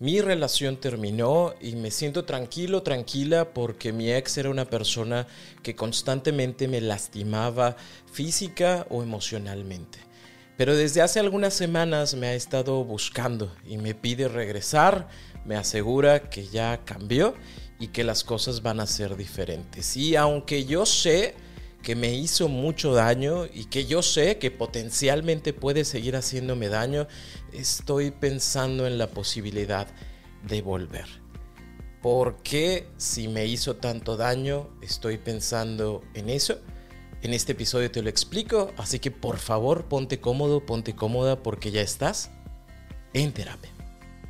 Mi relación terminó y me siento tranquilo, tranquila porque mi ex era una persona que constantemente me lastimaba física o emocionalmente. Pero desde hace algunas semanas me ha estado buscando y me pide regresar, me asegura que ya cambió y que las cosas van a ser diferentes. Y aunque yo sé que me hizo mucho daño y que yo sé que potencialmente puede seguir haciéndome daño, estoy pensando en la posibilidad de volver. ¿Por qué si me hizo tanto daño estoy pensando en eso? En este episodio te lo explico, así que por favor ponte cómodo, ponte cómoda porque ya estás en terapia.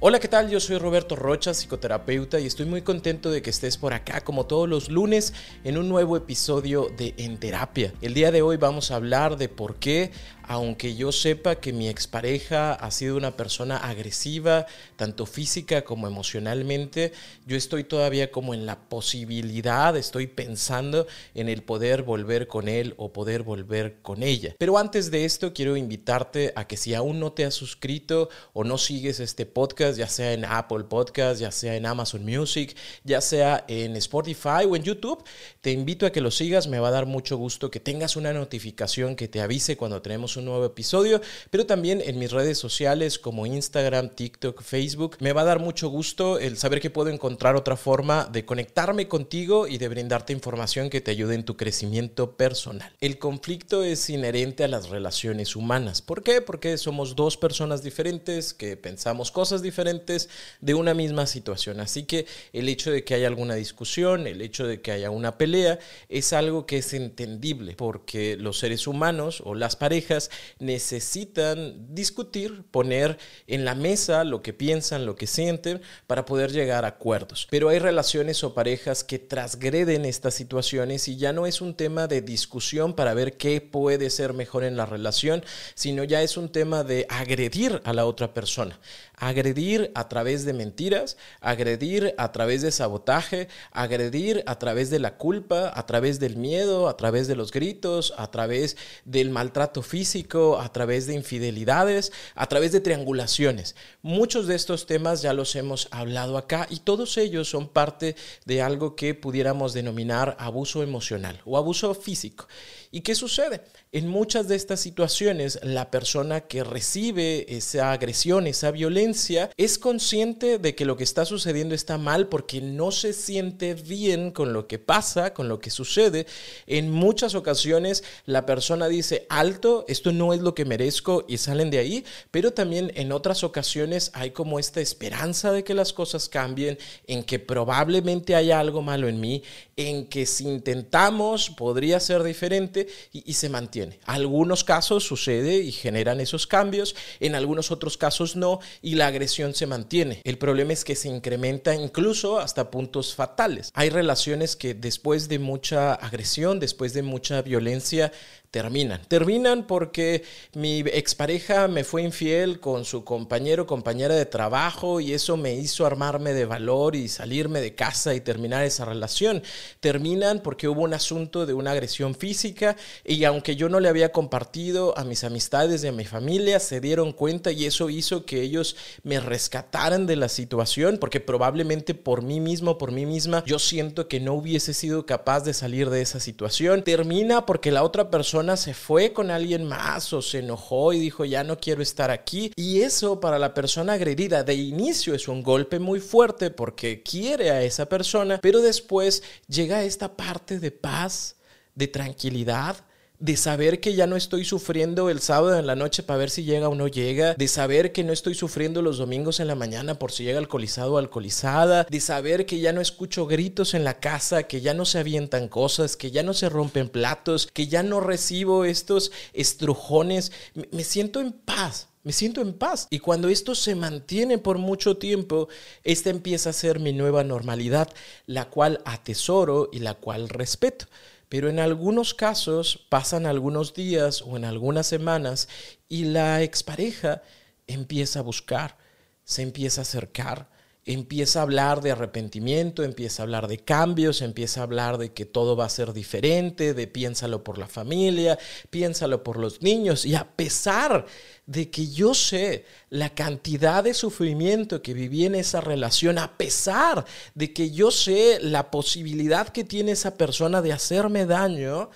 Hola, ¿qué tal? Yo soy Roberto Rocha, psicoterapeuta, y estoy muy contento de que estés por acá como todos los lunes en un nuevo episodio de En Terapia. El día de hoy vamos a hablar de por qué aunque yo sepa que mi expareja ha sido una persona agresiva, tanto física como emocionalmente, yo estoy todavía como en la posibilidad, estoy pensando en el poder volver con él o poder volver con ella. Pero antes de esto, quiero invitarte a que si aún no te has suscrito o no sigues este podcast, ya sea en Apple Podcast, ya sea en Amazon Music, ya sea en Spotify o en YouTube, te invito a que lo sigas, me va a dar mucho gusto que tengas una notificación que te avise cuando tenemos un nuevo episodio, pero también en mis redes sociales como Instagram, TikTok, Facebook. Me va a dar mucho gusto el saber que puedo encontrar otra forma de conectarme contigo y de brindarte información que te ayude en tu crecimiento personal. El conflicto es inherente a las relaciones humanas. ¿Por qué? Porque somos dos personas diferentes que pensamos cosas diferentes de una misma situación. Así que el hecho de que haya alguna discusión, el hecho de que haya una pelea, es algo que es entendible porque los seres humanos o las parejas necesitan discutir, poner en la mesa lo que piensan, lo que sienten, para poder llegar a acuerdos. Pero hay relaciones o parejas que transgreden estas situaciones y ya no es un tema de discusión para ver qué puede ser mejor en la relación, sino ya es un tema de agredir a la otra persona agredir a través de mentiras, agredir a través de sabotaje, agredir a través de la culpa, a través del miedo, a través de los gritos, a través del maltrato físico, a través de infidelidades, a través de triangulaciones. Muchos de estos temas ya los hemos hablado acá y todos ellos son parte de algo que pudiéramos denominar abuso emocional o abuso físico. ¿Y qué sucede? En muchas de estas situaciones, la persona que recibe esa agresión, esa violencia, es consciente de que lo que está sucediendo está mal porque no se siente bien con lo que pasa, con lo que sucede. En muchas ocasiones, la persona dice, alto, esto no es lo que merezco y salen de ahí, pero también en otras ocasiones hay como esta esperanza de que las cosas cambien, en que probablemente haya algo malo en mí, en que si intentamos podría ser diferente y, se mantiene. Algunos casos sucede y generan esos cambios, en algunos otros casos no la agresión se mantiene. El problema es que se incrementa incluso hasta puntos fatales. Hay relaciones que después de mucha agresión, después de mucha violencia, terminan. Terminan porque mi expareja me fue infiel con su compañero compañera de trabajo y eso me hizo armarme de valor y salirme de casa y terminar esa relación. Terminan porque hubo un asunto de una agresión física y aunque yo no le había compartido a mis amistades y a mi familia, se dieron cuenta y eso hizo que ellos me rescataran de la situación porque probablemente por mí mismo, por mí misma, yo siento que no hubiese sido capaz de salir de esa situación. Termina porque la otra persona se fue con alguien más o se enojó y dijo ya no quiero estar aquí. Y eso para la persona agredida de inicio es un golpe muy fuerte porque quiere a esa persona, pero después llega esta parte de paz, de tranquilidad, de saber que ya no estoy sufriendo el sábado en la noche para ver si llega o no llega, de saber que no estoy sufriendo los domingos en la mañana por si llega alcoholizado o alcoholizada, de saber que ya no escucho gritos en la casa, que ya no se avientan cosas, que ya no se rompen platos, que ya no recibo estos estrujones, me siento en paz. Me siento en paz. Y cuando esto se mantiene por mucho tiempo, esta empieza a ser mi nueva normalidad, la cual atesoro y la cual respeto. Pero en algunos casos pasan algunos días o en algunas semanas y la expareja empieza a buscar, se empieza a acercar, empieza a hablar de arrepentimiento, empieza a hablar de cambios, empieza a hablar de que todo va a ser diferente, de piénsalo por la familia, piénsalo por los niños. Y a pesar de que yo sé la cantidad de sufrimiento que viví en esa relación, a pesar de que yo sé la posibilidad que tiene esa persona de hacerme daño,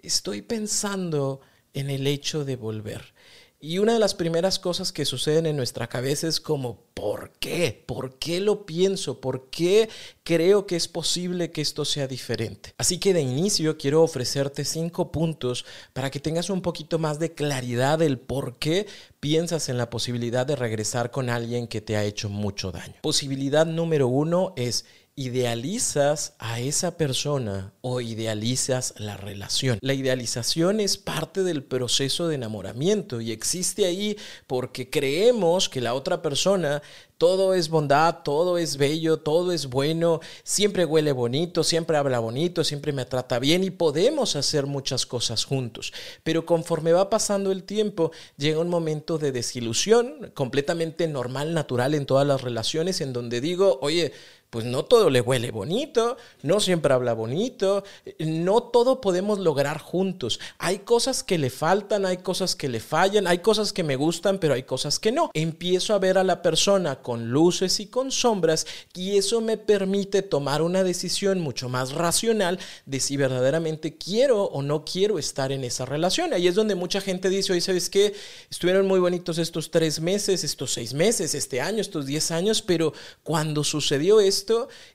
estoy pensando en el hecho de volver. Y una de las primeras cosas que suceden en nuestra cabeza es como, ¿por qué? ¿Por qué lo pienso? ¿Por qué creo que es posible que esto sea diferente? Así que de inicio quiero ofrecerte cinco puntos para que tengas un poquito más de claridad del por qué piensas en la posibilidad de regresar con alguien que te ha hecho mucho daño. Posibilidad número uno es idealizas a esa persona o idealizas la relación. La idealización es parte del proceso de enamoramiento y existe ahí porque creemos que la otra persona todo es bondad, todo es bello, todo es bueno, siempre huele bonito, siempre habla bonito, siempre me trata bien y podemos hacer muchas cosas juntos. Pero conforme va pasando el tiempo, llega un momento de desilusión completamente normal, natural en todas las relaciones en donde digo, oye, pues no todo le huele bonito, no siempre habla bonito, no todo podemos lograr juntos. Hay cosas que le faltan, hay cosas que le fallan, hay cosas que me gustan, pero hay cosas que no. Empiezo a ver a la persona con luces y con sombras y eso me permite tomar una decisión mucho más racional de si verdaderamente quiero o no quiero estar en esa relación. Ahí es donde mucha gente dice, oye, ¿sabes qué? Estuvieron muy bonitos estos tres meses, estos seis meses, este año, estos diez años, pero cuando sucedió eso,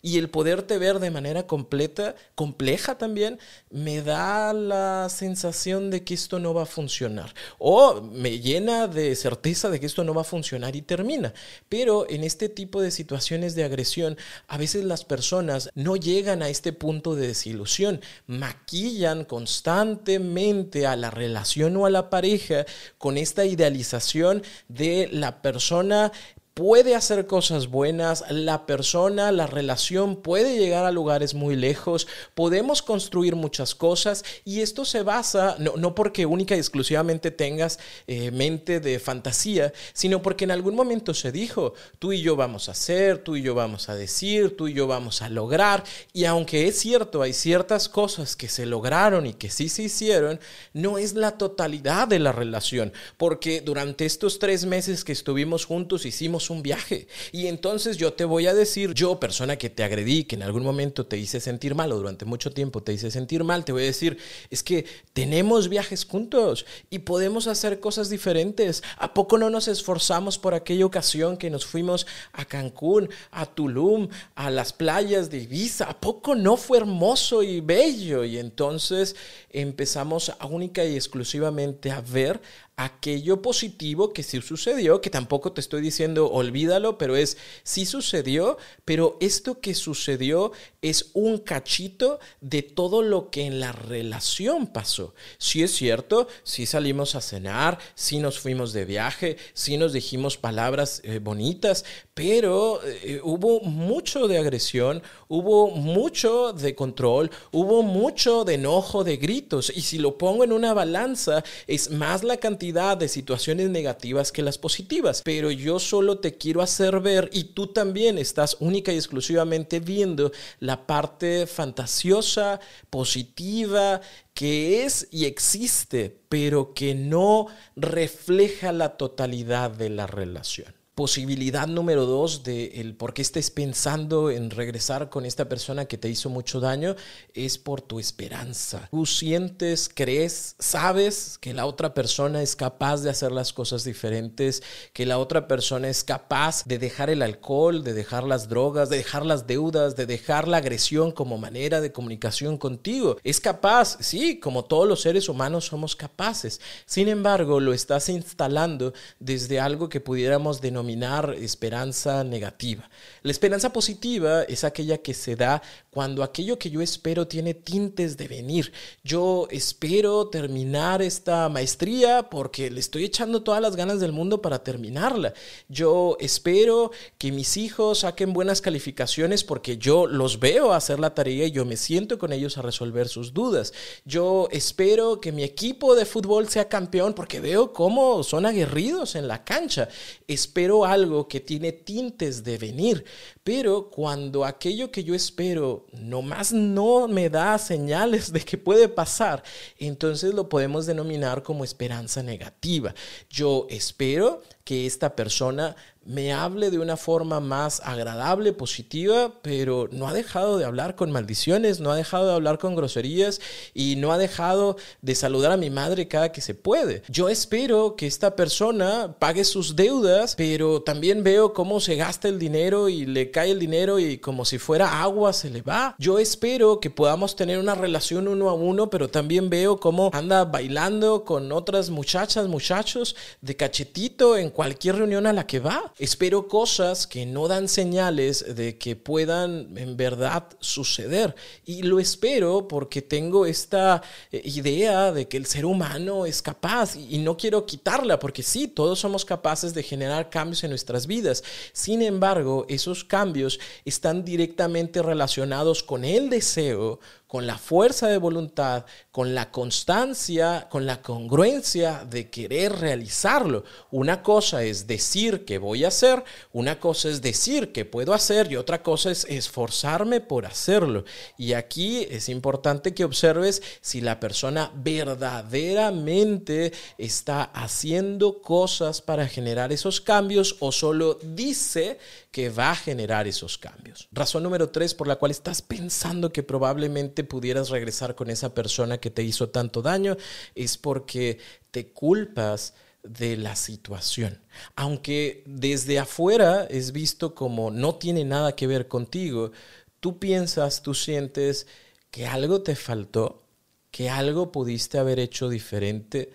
y el poderte ver de manera completa, compleja también, me da la sensación de que esto no va a funcionar. O me llena de certeza de que esto no va a funcionar y termina. Pero en este tipo de situaciones de agresión, a veces las personas no llegan a este punto de desilusión, maquillan constantemente a la relación o a la pareja con esta idealización de la persona puede hacer cosas buenas, la persona, la relación puede llegar a lugares muy lejos, podemos construir muchas cosas y esto se basa, no, porque única y exclusivamente tengas eh, mente de fantasía, sino porque en algún momento se dijo, tú y yo vamos a hacer, tú y yo vamos a decir, tú y yo vamos a lograr y aunque es cierto, hay ciertas cosas que se lograron y que sí se hicieron, no es la totalidad de la relación, porque durante estos tres meses que estuvimos juntos hicimos un viaje. Y entonces yo te voy a decir, yo, persona que te agredí, que en algún momento te hice sentir mal o durante mucho tiempo te hice sentir mal, te voy a decir, es que tenemos viajes juntos y podemos hacer cosas diferentes. ¿A poco no nos esforzamos por aquella ocasión que nos fuimos a Cancún, a Tulum, a las playas de Ibiza? ¿A poco no fue hermoso y bello? Y entonces empezamos única y exclusivamente a ver aquello positivo que sí sucedió, que tampoco te estoy diciendo olvídalo, pero es sí sucedió, pero esto que sucedió es un cachito de todo lo que en la relación pasó. Sí es cierto, sí salimos a cenar, sí nos fuimos de viaje, sí nos dijimos palabras eh, bonitas, pero eh, hubo mucho de agresión, hubo mucho de control, hubo mucho de enojo, de gritos, y si lo pongo en una balanza, es más la cantidad de situaciones negativas que las positivas, pero yo solo te quiero hacer ver y tú también estás única y exclusivamente viendo la parte fantasiosa, positiva, que es y existe, pero que no refleja la totalidad de la relación. Posibilidad número dos de el por qué estés pensando en regresar con esta persona que te hizo mucho daño es por tu esperanza. Tú sientes, crees, sabes que la otra persona es capaz de hacer las cosas diferentes, que la otra persona es capaz de dejar el alcohol, de dejar las drogas, de dejar las deudas, de dejar la agresión como manera de comunicación contigo. Es capaz, sí, como todos los seres humanos somos capaces. Sin embargo, lo estás instalando desde algo que pudiéramos denominar esperanza negativa. La esperanza positiva es aquella que se da cuando aquello que yo espero tiene tintes de venir. Yo espero terminar esta maestría porque le estoy echando todas las ganas del mundo para terminarla. Yo espero que mis hijos saquen buenas calificaciones porque yo los veo hacer la tarea y yo me siento con ellos a resolver sus dudas. Yo espero que mi equipo de fútbol sea campeón porque veo cómo son aguerridos en la cancha. Espero algo que tiene tintes de venir, pero cuando aquello que yo espero nomás no me da señales de que puede pasar, entonces lo podemos denominar como esperanza negativa. Yo espero que esta persona me hable de una forma más agradable, positiva, pero no ha dejado de hablar con maldiciones, no ha dejado de hablar con groserías y no ha dejado de saludar a mi madre cada que se puede. Yo espero que esta persona pague sus deudas, pero también veo cómo se gasta el dinero y le cae el dinero y como si fuera agua se le va. Yo espero que podamos tener una relación uno a uno, pero también veo cómo anda bailando con otras muchachas, muchachos de cachetito en cualquier reunión a la que va. Espero cosas que no dan señales de que puedan en verdad suceder. Y lo espero porque tengo esta eh, idea de que el ser humano es capaz y no quiero quitarla porque sí, todos somos capaces de generar cambios en nuestras vidas. Sin embargo, esos cambios están directamente relacionados con el deseo, con la fuerza de voluntad, con la constancia, con la congruencia de querer realizarlo. Una cosa es decir que voy a hacer, una cosa es decir que puedo hacer y otra cosa es esforzarme por hacerlo. Y aquí es importante que observes si la persona verdaderamente está haciendo cosas para generar esos cambios o solo dice que va a generar esos cambios. Razón número tres por la cual estás pensando que probablemente pudieras regresar con esa persona que te hizo tanto daño es porque te culpas de la situación. Aunque desde afuera es visto como no tiene nada que ver contigo, tú piensas, tú sientes que algo te faltó, que algo pudiste haber hecho diferente,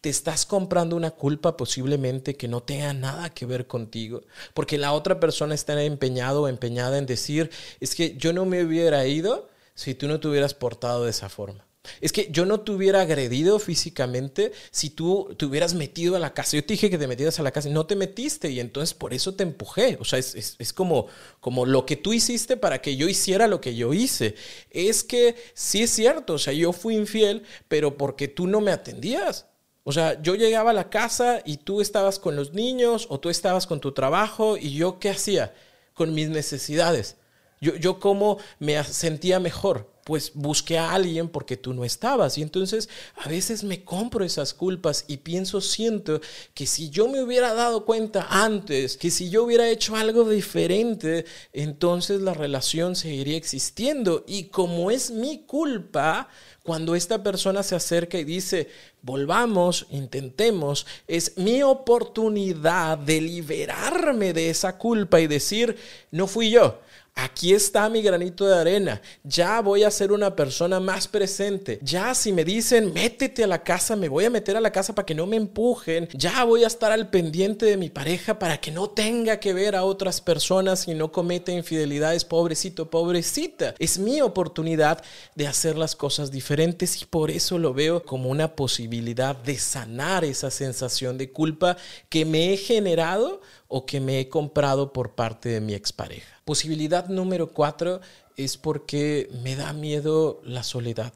te estás comprando una culpa posiblemente que no tenga nada que ver contigo, porque la otra persona está empeñado o empeñada en decir, es que yo no me hubiera ido si tú no te hubieras portado de esa forma. Es que yo no te hubiera agredido físicamente si tú te hubieras metido a la casa. Yo te dije que te metieras a la casa y no te metiste y entonces por eso te empujé. O sea, es, es, como, como lo que tú hiciste para que yo hiciera lo que yo hice. Es que sí es cierto, o sea, yo fui infiel, pero porque tú no me atendías. O sea, yo llegaba a la casa y tú estabas con los niños o tú estabas con tu trabajo y yo qué hacía con mis necesidades. Yo, yo cómo me sentía mejor, pues busqué a alguien porque tú no estabas. Y entonces a veces me compro esas culpas y pienso, siento que si yo me hubiera dado cuenta antes, que si yo hubiera hecho algo diferente, entonces la relación seguiría existiendo. Y como es mi culpa, cuando esta persona se acerca y dice, volvamos, intentemos, es mi oportunidad de liberarme de esa culpa y decir, no fui yo Aquí está mi granito de arena. Ya voy a ser una persona más presente. Ya si me dicen, métete a la casa, me voy a meter a la casa para que no me empujen. Ya voy a estar al pendiente de mi pareja para que no tenga que ver a otras personas y no cometa infidelidades. Pobrecito, pobrecita. Es mi oportunidad de hacer las cosas diferentes y por eso lo veo como una posibilidad de sanar esa sensación de culpa que me he generado o que me he comprado por parte de mi expareja. Posibilidad número cuatro es porque me da miedo la soledad.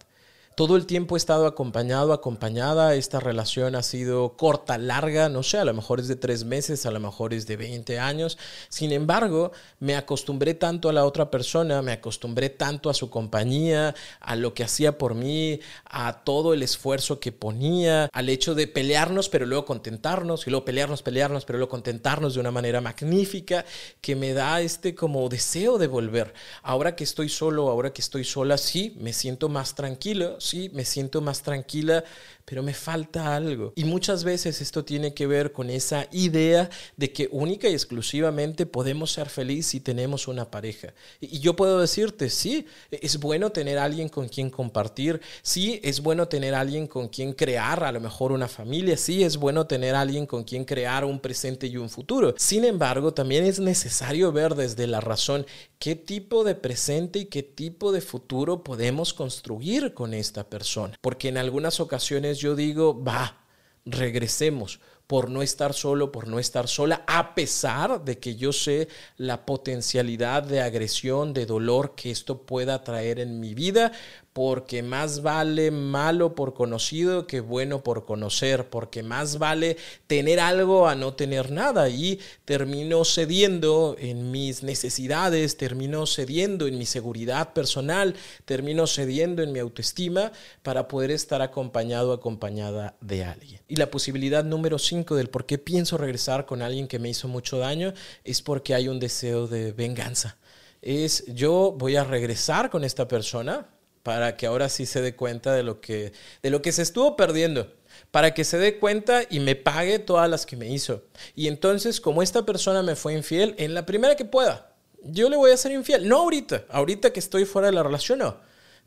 Todo el tiempo he estado acompañado, acompañada. Esta relación ha sido corta, larga, no sé, a lo mejor es de tres meses, a lo mejor es de 20 años. Sin embargo, me acostumbré tanto a la otra persona, me acostumbré tanto a su compañía, a lo que hacía por mí, a todo el esfuerzo que ponía, al hecho de pelearnos, pero luego contentarnos, y luego pelearnos, pelearnos, pero luego contentarnos de una manera magnífica, que me da este como deseo de volver. Ahora que estoy solo, ahora que estoy sola, sí, me siento más tranquilo sí, me siento más tranquila, pero me falta algo. Y muchas veces esto tiene que ver con esa idea de que única y exclusivamente podemos ser felices si tenemos una pareja. Y yo puedo decirte, sí, es bueno tener alguien con quien compartir, sí, es bueno tener alguien con quien crear a lo mejor una familia, sí, es bueno tener alguien con quien crear un presente y un futuro. Sin embargo, también es necesario ver desde la razón qué tipo de presente y qué tipo de futuro podemos construir con esta persona. Porque en algunas ocasiones yo digo, va, regresemos por no estar solo, por no estar sola, a pesar de que yo sé la potencialidad de agresión, de dolor que esto pueda traer en mi vida, porque más vale malo por conocido que bueno por conocer, porque más vale tener algo a no tener nada y termino cediendo en mis necesidades, termino cediendo en mi seguridad personal, termino cediendo en mi autoestima para poder estar acompañado, acompañada de alguien. Y la posibilidad número 5 del por qué pienso regresar con alguien que me hizo mucho daño es porque hay un deseo de venganza. Es yo voy a regresar con esta persona, para que ahora sí se dé cuenta de lo que, de lo que se estuvo perdiendo, para que se dé cuenta y me pague todas las que me hizo. Y entonces, como esta persona me fue infiel, en la primera que pueda, yo le voy a ser infiel. No ahorita, ahorita que estoy fuera de la relación, no.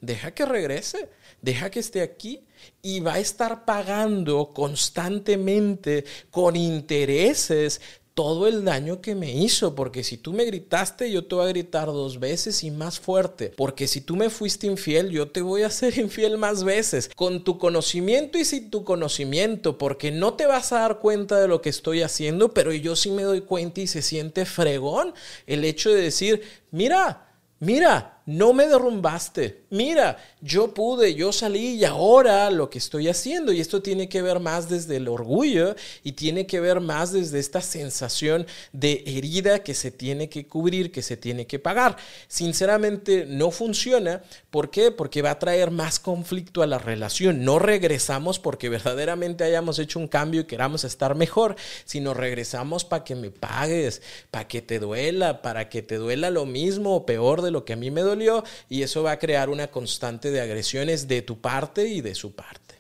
Deja que regrese, deja que esté aquí y va a estar pagando constantemente con intereses todo el daño que me hizo, porque si tú me gritaste, yo te voy a gritar dos veces y más fuerte, porque si tú me fuiste infiel, yo te voy a ser infiel más veces, con tu conocimiento y sin tu conocimiento, porque no te vas a dar cuenta de lo que estoy haciendo, pero yo sí me doy cuenta y se siente fregón el hecho de decir, mira, mira, no me derrumbaste. Mira, yo pude, yo salí y ahora lo que estoy haciendo. Y esto tiene que ver más desde el orgullo y tiene que ver más desde esta sensación de herida que se tiene que cubrir, que se tiene que pagar. Sinceramente no funciona. ¿Por qué? Porque va a traer más conflicto a la relación. No regresamos porque verdaderamente hayamos hecho un cambio y queramos estar mejor, sino regresamos para que me pagues, para que te duela, para que te duela lo mismo o peor de lo que a mí me duele y eso va a crear una constante de agresiones de tu parte y de su parte.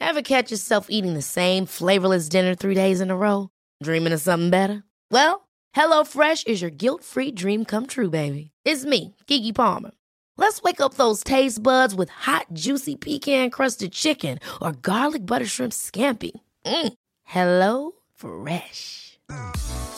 Ever catch yourself eating the same flavorless dinner three days in a row? Dreaming of something better? Well, HelloFresh is your guilt-free dream come true, baby. It's me, Kiki Palmer. Let's wake up those taste buds with hot, juicy pecan-crusted chicken or garlic butter shrimp scampi. Mm. Hello Fresh.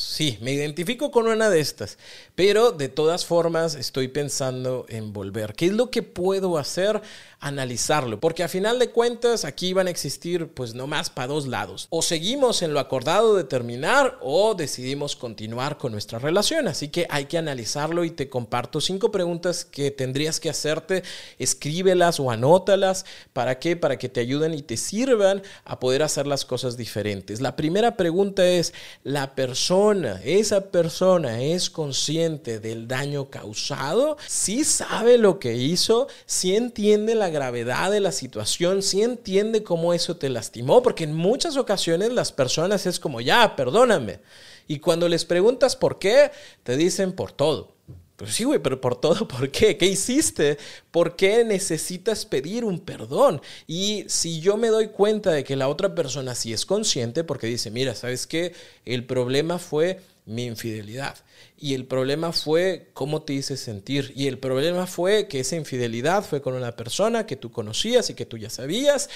sí, me identifico con una de estas, pero de todas formas estoy pensando en volver. ¿Qué es lo que puedo hacer? analizarlo, porque a final de cuentas aquí van a existir pues no más para dos lados. O seguimos en lo acordado de terminar o decidimos continuar con nuestra relación, así que hay que analizarlo y te comparto cinco preguntas que tendrías que hacerte, escríbelas o anótalas, ¿para qué? Para que te ayuden y te sirvan a poder hacer las cosas diferentes. La primera pregunta es, ¿la persona, esa persona es consciente del daño causado? ¿Sí sabe lo que hizo? ¿Sí entiende la gravedad de la situación, si entiende cómo eso te lastimó, porque en muchas ocasiones las personas es como, ya, perdóname. Y cuando les preguntas por qué, te dicen por todo. Pues sí, güey, pero por todo, ¿por qué? ¿Qué hiciste? ¿Por qué necesitas pedir un perdón? Y si yo me doy cuenta de que la otra persona sí es consciente, porque dice, mira, ¿sabes qué? El problema fue mi infidelidad. Y el problema fue cómo te hice sentir. Y el problema fue que esa infidelidad fue con una persona que tú conocías y que tú ya sabías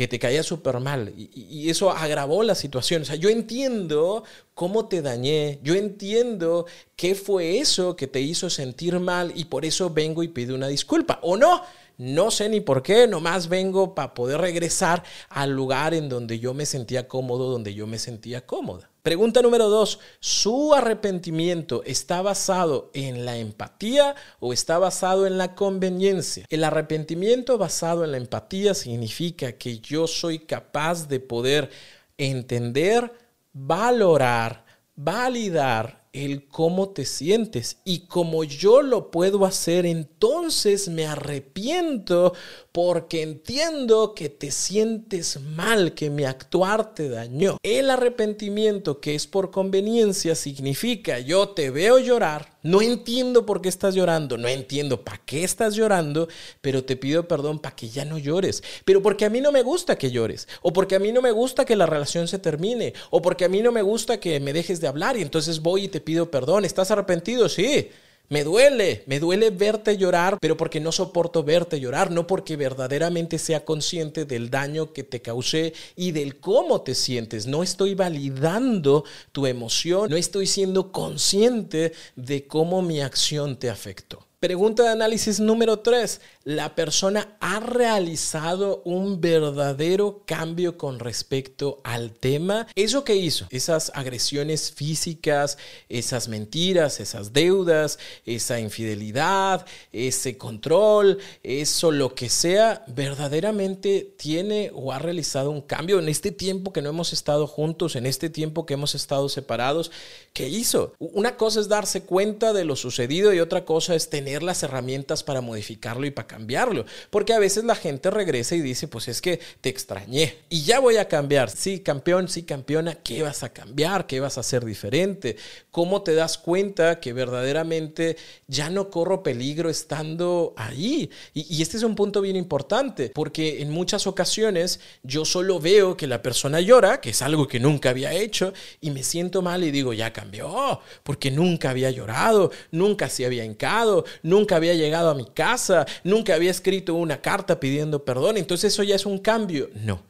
que te caía súper mal. Y, eso agravó la situación. O sea, yo entiendo cómo te dañé. Yo entiendo qué fue eso que te hizo sentir mal y por eso vengo y pido una disculpa. O no, no sé ni por qué, nomás vengo para poder regresar al lugar en donde yo me sentía cómodo, donde yo me sentía cómoda. Pregunta número dos, ¿su arrepentimiento está basado en la empatía o está basado en la conveniencia? El arrepentimiento basado en la empatía significa que yo soy capaz de poder entender, valorar, validar el cómo te sientes. Y como yo lo puedo hacer, entonces me arrepiento porque entiendo que te sientes mal, que mi actuar te dañó. El arrepentimiento que es por conveniencia significa yo te veo llorar, no entiendo por qué estás llorando, no entiendo para qué estás llorando, pero te pido perdón para que ya no llores. Pero porque a mí no me gusta que llores, o porque a mí no me gusta que la relación se termine, o porque a mí no me gusta que me dejes de hablar y entonces voy y te pido perdón. ¿Estás arrepentido? Sí. Me duele, me duele verte llorar, pero porque no soporto verte llorar, no porque verdaderamente sea consciente del daño que te causé y del cómo te sientes. No estoy validando tu emoción, no estoy siendo consciente de cómo mi acción te afectó. Pregunta de análisis número 3. ¿La persona ha realizado un verdadero cambio con respecto al tema? ¿Eso que hizo? Esas agresiones físicas, esas mentiras, esas deudas, esa infidelidad, ese control, eso lo que sea, verdaderamente tiene o ha realizado un cambio en este tiempo que no hemos estado juntos, en este tiempo que hemos estado separados. ¿Qué hizo? Una cosa es darse cuenta de lo sucedido y otra cosa es tener las herramientas para modificarlo y para cambiarlo. Porque a veces la gente regresa y dice, pues es que te extrañé y ya voy a cambiar. Sí, campeón, sí, campeona, ¿qué vas a cambiar? ¿Qué vas a hacer diferente? ¿Cómo te das cuenta que verdaderamente ya no corro peligro estando ahí? Y, y este es un punto bien importante, porque en muchas ocasiones yo solo veo que la persona llora, que es algo que nunca había hecho, y me siento mal y digo, ya cambió, porque nunca había llorado, nunca se había hincado, nunca había llegado a mi casa, nunca había escrito una carta pidiendo perdón, entonces eso ya es un cambio. No,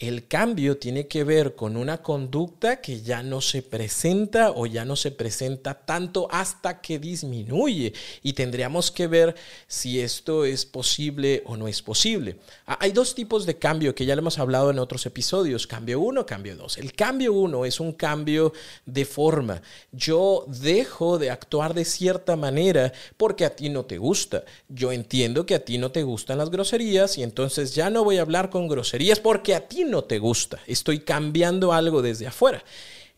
el cambio tiene que ver con una conducta que ya no se presenta o ya no se presenta tanto hasta que disminuye y tendríamos que ver si esto es posible o no es posible. Ah, hay dos tipos de cambio que ya lo hemos hablado en otros episodios, cambio uno, cambio dos. El cambio uno es un cambio de forma. Yo dejo de actuar de cierta manera porque a ti no te gusta. Yo entiendo que a ti no te gustan las groserías y entonces ya no voy a hablar con groserías porque a ti no te gusta. Estoy cambiando algo desde afuera.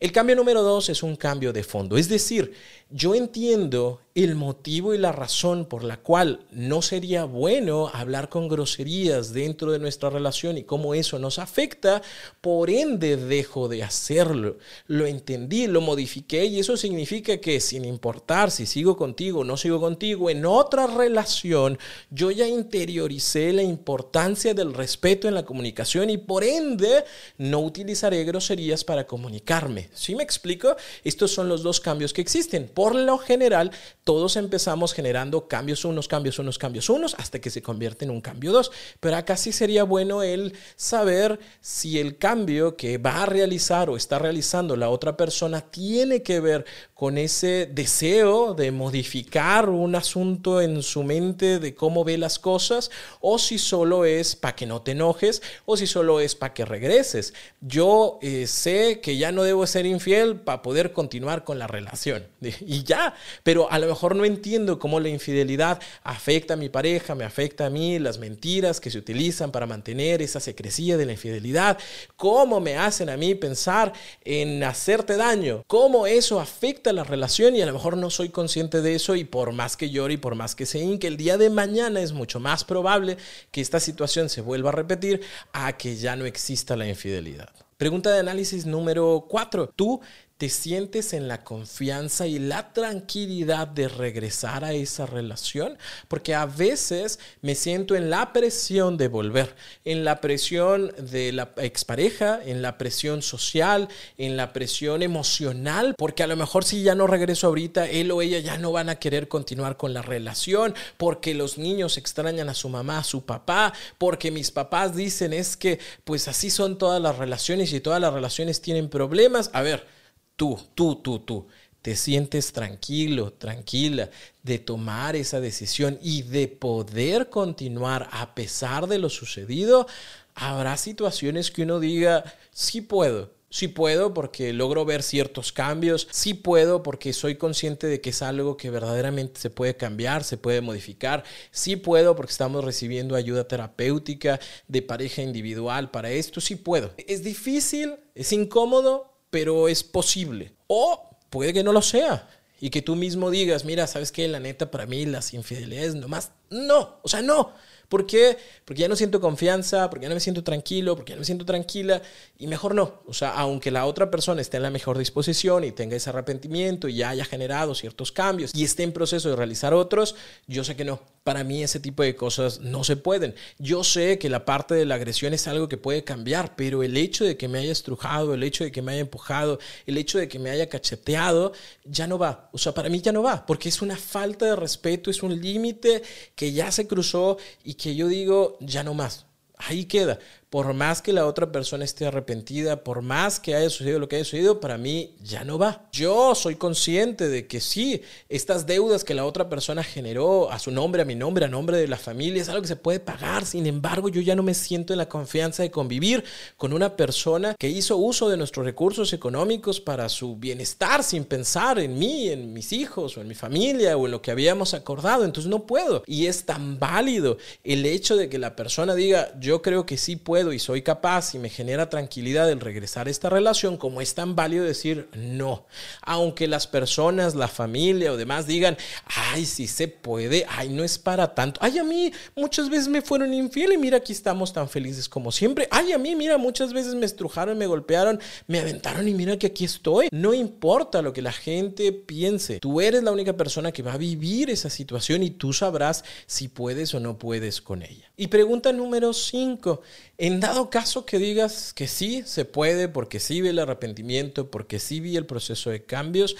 El cambio número dos es un cambio de fondo. Es decir, yo entiendo el motivo y la razón por la cual no sería bueno hablar con groserías dentro de nuestra relación y cómo eso nos afecta, por ende dejo de hacerlo. Lo entendí, lo modifiqué y eso significa que sin importar si sigo contigo o no sigo contigo, en otra relación yo ya interioricé la importancia del respeto en la comunicación y por ende no utilizaré groserías para comunicarme. ¿Sí me explico? Estos son los dos cambios que existen lo general, todos empezamos generando cambios unos, cambios unos, cambios unos, hasta que se convierte en un cambio dos. Pero acá sí sería bueno el saber si el cambio que va a realizar o está realizando la otra persona tiene que ver con ese deseo de modificar un asunto en su mente de cómo ve las cosas, o si solo es para que no te enojes, o si solo es para que regreses. Yo eh, sé que ya no debo ser infiel para poder continuar con la relación ya, pero a lo mejor no entiendo cómo la infidelidad afecta a mi pareja, me afecta a mí, las mentiras que se utilizan para mantener esa secrecía de la infidelidad, cómo me hacen a mí pensar en hacerte daño, cómo eso afecta la relación y a lo mejor no soy consciente de eso y por más que llore y por más que se hinque, el día de mañana es mucho más probable que esta situación se vuelva a repetir a que ya no exista la infidelidad. Pregunta de análisis número 4. ¿Tú te sientes en la confianza y la tranquilidad de regresar a esa relación, porque a veces me siento en la presión de volver, en la presión de la expareja, en la presión social, en la presión emocional, porque a lo mejor si ya no regreso ahorita, él o ella ya no van a querer continuar con la relación, porque los niños extrañan a su mamá, a su papá, porque mis papás dicen es que pues así son todas las relaciones y todas las relaciones tienen problemas. A ver, tú, tú, tú, tú, te sientes tranquilo, tranquila de tomar esa decisión y de poder continuar a pesar de lo sucedido, habrá situaciones que uno diga, sí puedo, Sí puedo porque logro ver ciertos cambios, sí puedo porque soy consciente de que es algo que verdaderamente se puede cambiar, se puede modificar, sí puedo porque estamos recibiendo ayuda terapéutica de pareja individual para esto, sí puedo. Es difícil, es incómodo, pero es posible. O puede que no lo sea y que tú mismo digas, mira, ¿sabes qué? La neta, para mí las infidelidades nomás, no, o sea, no. ¿Por qué? Porque ya no siento confianza, porque ya no me siento tranquilo, porque ya no me siento tranquila y mejor no. O sea, aunque la otra persona esté en la mejor disposición y tenga ese arrepentimiento y ya haya generado ciertos cambios y esté en proceso de realizar otros, yo sé que no. Para mí ese tipo de cosas no se pueden. Yo sé que la parte de la agresión es algo que puede cambiar, pero el hecho de que me haya estrujado, el hecho de que me haya empujado, el hecho de que me haya cacheteado, ya no va. O sea, para mí ya no va, porque es una falta de respeto, es un límite que ya se cruzó y que yo digo, ya no más. Ahí queda por más que la otra persona esté arrepentida, por más que haya sucedido lo que haya sucedido, para mí ya no va. Yo soy consciente de que sí, estas deudas que la otra persona generó a su nombre, a mi nombre, a nombre de la familia, es algo que se puede pagar. Sin embargo, yo ya no me siento en la confianza de convivir con una persona que hizo uso de nuestros recursos económicos para su bienestar sin pensar en mí, en mis hijos o en mi familia o en lo que habíamos acordado. Entonces no puedo. Y es tan válido el hecho de que la persona diga, yo creo que sí puedo y soy capaz y me genera tranquilidad el regresar a esta relación, como es tan válido decir no. Aunque las personas, la familia o demás digan, ay, sí se puede, ay, no es para tanto. Ay, a mí muchas veces me fueron infiel y mira, aquí estamos tan felices como siempre. Ay, a mí, mira, muchas veces me estrujaron, me golpearon, me aventaron y mira que aquí estoy. No importa lo que la gente piense, tú eres la única persona que va a vivir esa situación y tú sabrás si puedes o no puedes con ella. Y pregunta número 5. En dado caso que digas que sí, se puede, porque sí vi el arrepentimiento, porque sí vi el proceso de cambios,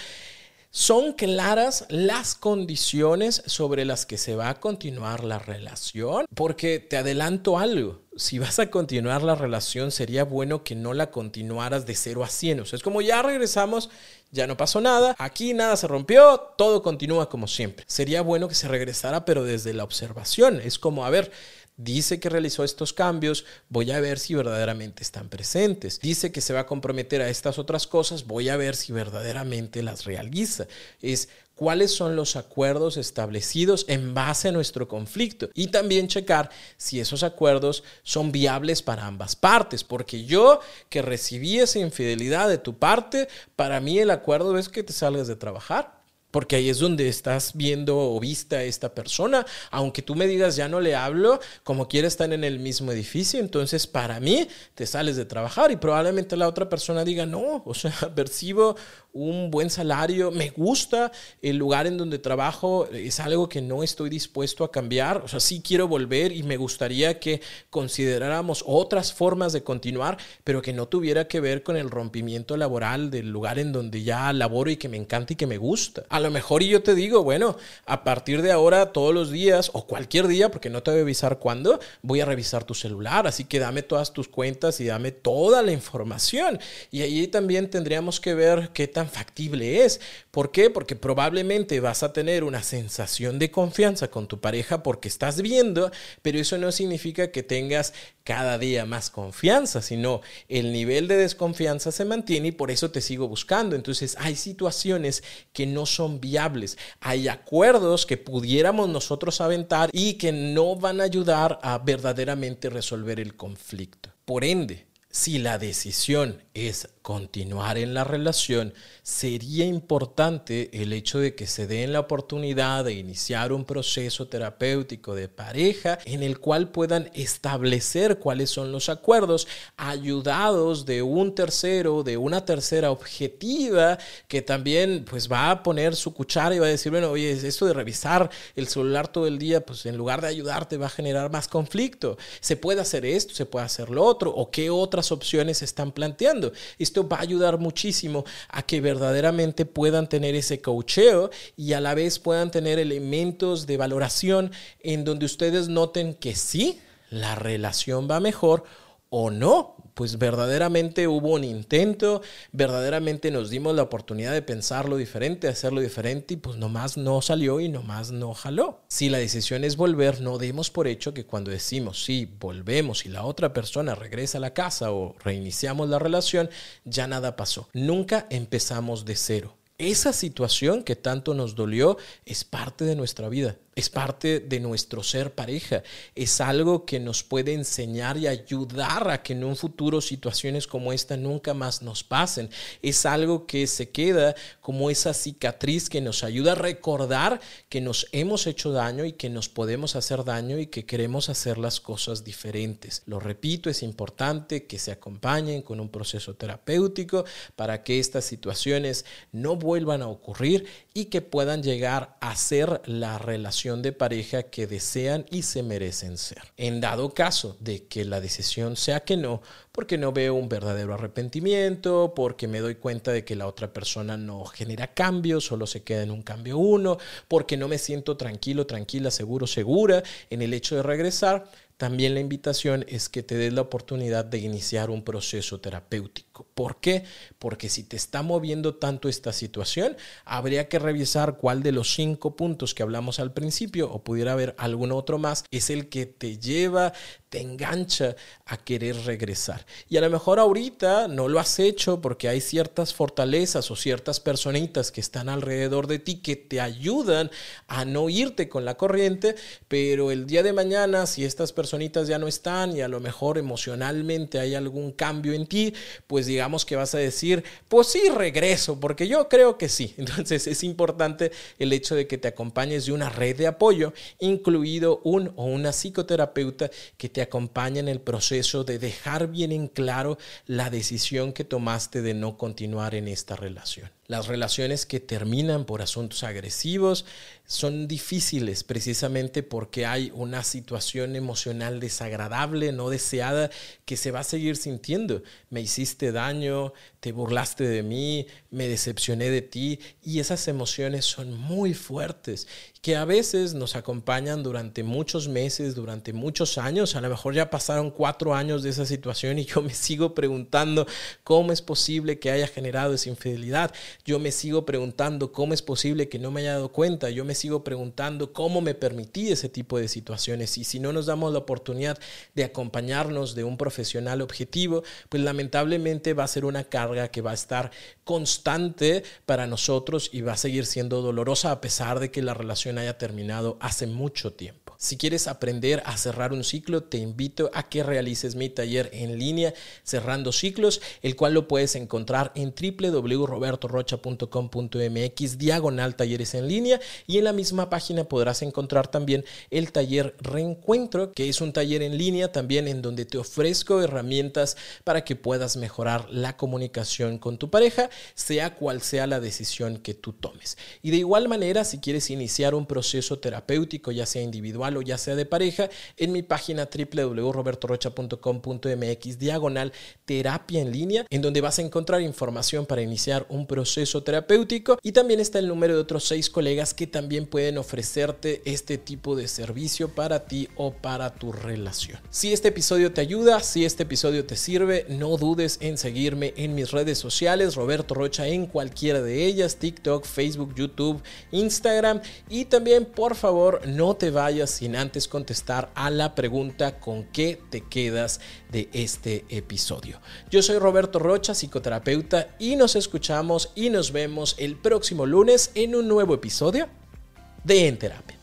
son claras las condiciones sobre las que se va a continuar la relación, porque te adelanto algo. Si vas a continuar la relación, sería bueno que no la continuaras de 0 a 100. O sea, es como ya regresamos, ya no pasó nada, aquí nada se rompió, todo continúa como siempre. Sería bueno que se regresara, pero desde la observación. Es como, a ver, Dice que realizó estos cambios, voy a ver si verdaderamente están presentes. Dice que se va a comprometer a estas otras cosas, voy a ver si verdaderamente las realiza. Es cuáles son los acuerdos establecidos en base a nuestro conflicto y también checar si esos acuerdos son viables para ambas partes, porque yo que recibí esa infidelidad de tu parte, para mí el acuerdo es que te salgas de trabajar porque ahí es donde estás viendo o vista a esta persona. Aunque tú me digas ya no le hablo, como quiera estar en el mismo edificio, entonces para mí te sales de trabajar y probablemente la otra persona diga no, o sea, percibo un buen salario, me gusta el lugar en donde trabajo, es algo que no estoy dispuesto a cambiar, o sea, sí quiero volver y me gustaría que consideráramos otras formas de continuar, pero que no tuviera que ver con el rompimiento laboral del lugar en donde ya laboro y que me encanta y que me gusta lo mejor y yo te digo, bueno, a partir de ahora todos los días o cualquier día, porque no te voy a avisar cuándo, voy a revisar tu celular, así que dame todas tus cuentas y dame toda la información. Y ahí también tendríamos que ver qué tan factible es. ¿Por qué? Porque probablemente vas a tener una sensación de confianza con tu pareja porque estás viendo, pero eso no significa que tengas cada día más confianza, sino el nivel de desconfianza se mantiene y por eso te sigo buscando. Entonces hay situaciones que no son viables, hay acuerdos que pudiéramos nosotros aventar y que no van a ayudar a verdaderamente resolver el conflicto. Por ende, si la decisión es continuar en la relación, sería importante el hecho de que se den la oportunidad de iniciar un proceso terapéutico de pareja en el cual puedan establecer cuáles son los acuerdos, ayudados de un tercero, de una tercera objetiva, que también pues va a poner su cuchara y va a decir, bueno, oye, esto de revisar el celular todo el día, pues en lugar de ayudarte va a generar más conflicto. Se puede hacer esto, se puede hacer lo otro, o qué otras opciones están planteando. Esto va a ayudar muchísimo a que verdaderamente puedan tener ese cocheo y a la vez puedan tener elementos de valoración en donde ustedes noten que sí, la relación va mejor o no, pues verdaderamente hubo un intento, verdaderamente nos dimos la oportunidad de pensarlo diferente, hacerlo diferente y pues nomás no salió y nomás no jaló. Si la decisión es volver, no demos por hecho que cuando decimos sí, volvemos y la otra persona regresa a la casa o reiniciamos la relación, ya nada pasó. Nunca empezamos de cero. Esa situación que tanto nos dolió es parte de nuestra vida es parte de nuestro ser pareja, es algo que nos puede enseñar y ayudar a que en un futuro situaciones como esta nunca más nos pasen, es algo que se queda como esa cicatriz que nos ayuda a recordar que nos hemos hecho daño y que nos podemos hacer daño y que queremos hacer las cosas diferentes. Lo repito, es importante que se acompañen con un proceso terapéutico para que estas situaciones no vuelvan a ocurrir y que puedan llegar a ser la relación de pareja que desean y se merecen ser. En dado caso de que la decisión sea que no, porque no veo un verdadero arrepentimiento, porque me doy cuenta de que la otra persona no genera cambios, solo se queda en un cambio uno, porque no me siento tranquilo, tranquila, seguro, segura en el hecho de regresar, también la invitación es que te des la oportunidad de iniciar un proceso terapéutico. ¿Por qué? Porque si te está moviendo tanto esta situación, habría que revisar cuál de los cinco puntos que hablamos al principio o pudiera haber algún otro más es el que te lleva, te engancha a querer regresar. Y a lo mejor ahorita no lo has hecho porque hay ciertas fortalezas o ciertas personitas que están alrededor de ti que te ayudan a no irte con la corriente, pero el día de mañana si estas personitas ya no están y a lo mejor emocionalmente hay algún cambio en ti, pues digamos que vas a decir, pues sí, regreso, porque yo creo que sí. Entonces es importante el hecho de que te acompañes de una red de apoyo, incluido un o una psicoterapeuta que te acompaña en el proceso de dejar bien en claro la decisión que tomaste de no continuar en esta relación. Las relaciones que terminan por asuntos agresivos son difíciles precisamente porque hay una situación emocional desagradable, no deseada, que se va a seguir sintiendo. Me hiciste daño, te burlaste de mí, me decepcioné de ti y esas emociones son muy fuertes que a veces nos acompañan durante muchos meses, durante muchos años. A lo mejor ya pasaron cuatro años de esa situación y yo me sigo preguntando cómo es posible que haya generado esa infidelidad. Yo me sigo preguntando cómo es posible que no me haya dado cuenta. Yo me sigo preguntando cómo me permití ese tipo de situaciones. Y si no nos damos la oportunidad de acompañarnos de un profesional objetivo, pues lamentablemente va a ser una carga que va a estar constante para nosotros y va a seguir siendo dolorosa a pesar de que la relación haya terminado hace mucho tiempo. Si quieres aprender a cerrar un ciclo, te invito a que realices mi taller en línea Cerrando Ciclos, el cual lo puedes encontrar en www.robertorocha.com.mx diagonal talleres en línea y en la misma página podrás encontrar también el taller Reencuentro, que es un taller en línea también en donde te ofrezco herramientas para que puedas mejorar la con tu pareja, sea cual sea la decisión que tú tomes. Y de igual manera, si quieres iniciar un proceso terapéutico, ya sea individual, o ya sea de pareja, en mi página www.robertorocha.com.mx diagonal terapia en línea, en donde vas a encontrar información para iniciar un proceso terapéutico y también está el número de otros seis colegas que también pueden ofrecerte este tipo de servicio para ti o para tu relación. Si este episodio te ayuda, si este episodio te sirve, no dudes en seguirme en mis redes sociales, Roberto Rocha en cualquiera de ellas, TikTok, Facebook, YouTube, Instagram y también por favor no te vayas sin antes contestar a la pregunta con qué te quedas de este episodio. Yo soy Roberto Rocha, psicoterapeuta, y nos escuchamos y nos vemos el próximo lunes en un nuevo episodio de En Terapia.